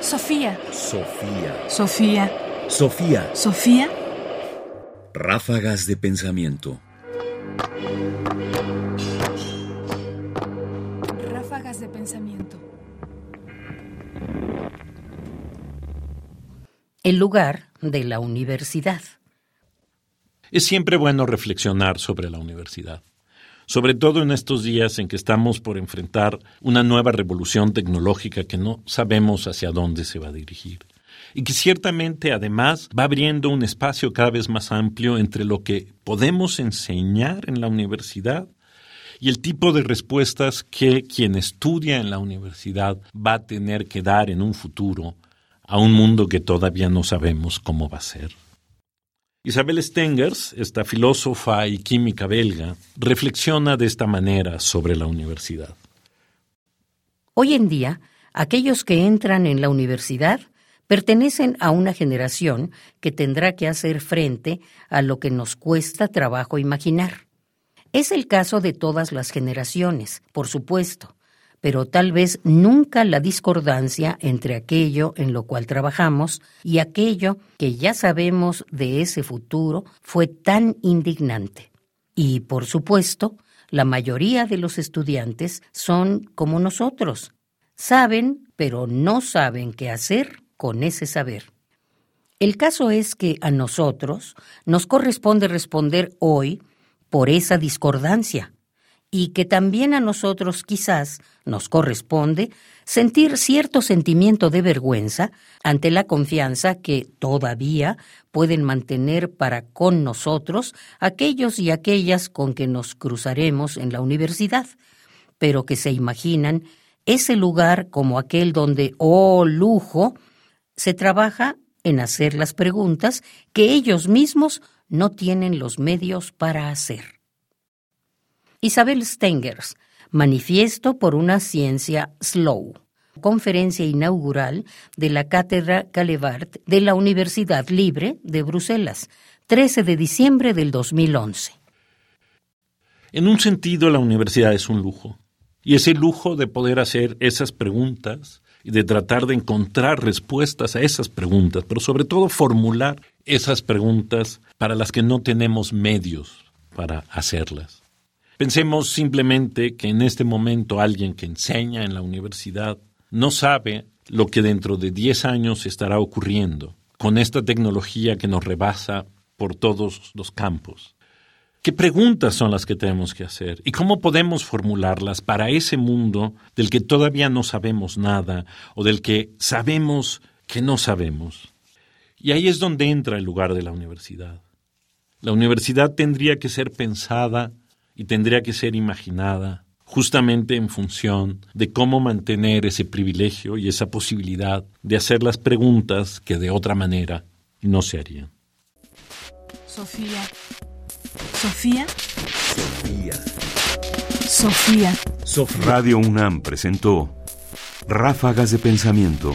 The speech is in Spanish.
Sofía. Sofía. Sofía. Sofía. Sofía. Ráfagas de pensamiento. Ráfagas de pensamiento. El lugar de la universidad. Es siempre bueno reflexionar sobre la universidad, sobre todo en estos días en que estamos por enfrentar una nueva revolución tecnológica que no sabemos hacia dónde se va a dirigir y que ciertamente además va abriendo un espacio cada vez más amplio entre lo que podemos enseñar en la universidad y el tipo de respuestas que quien estudia en la universidad va a tener que dar en un futuro a un mundo que todavía no sabemos cómo va a ser. Isabel Stengers, esta filósofa y química belga, reflexiona de esta manera sobre la universidad. Hoy en día, aquellos que entran en la universidad pertenecen a una generación que tendrá que hacer frente a lo que nos cuesta trabajo imaginar. Es el caso de todas las generaciones, por supuesto, pero tal vez nunca la discordancia entre aquello en lo cual trabajamos y aquello que ya sabemos de ese futuro fue tan indignante. Y, por supuesto, la mayoría de los estudiantes son como nosotros. Saben, pero no saben qué hacer con ese saber. El caso es que a nosotros nos corresponde responder hoy por esa discordancia y que también a nosotros quizás nos corresponde sentir cierto sentimiento de vergüenza ante la confianza que todavía pueden mantener para con nosotros aquellos y aquellas con que nos cruzaremos en la universidad, pero que se imaginan ese lugar como aquel donde, oh lujo, se trabaja en hacer las preguntas que ellos mismos no tienen los medios para hacer. Isabel Stengers, Manifiesto por una ciencia slow. Conferencia inaugural de la Cátedra Calevart de la Universidad Libre de Bruselas, 13 de diciembre del 2011. En un sentido, la universidad es un lujo. Y ese lujo de poder hacer esas preguntas y de tratar de encontrar respuestas a esas preguntas, pero sobre todo formular esas preguntas para las que no tenemos medios para hacerlas. Pensemos simplemente que en este momento alguien que enseña en la universidad no sabe lo que dentro de 10 años estará ocurriendo con esta tecnología que nos rebasa por todos los campos. ¿Qué preguntas son las que tenemos que hacer? ¿Y cómo podemos formularlas para ese mundo del que todavía no sabemos nada o del que sabemos que no sabemos? Y ahí es donde entra el lugar de la universidad. La universidad tendría que ser pensada y tendría que ser imaginada justamente en función de cómo mantener ese privilegio y esa posibilidad de hacer las preguntas que de otra manera no se harían. Sofía. Sofía. Sofía. Sofía. Radio UNAM presentó Ráfagas de Pensamiento.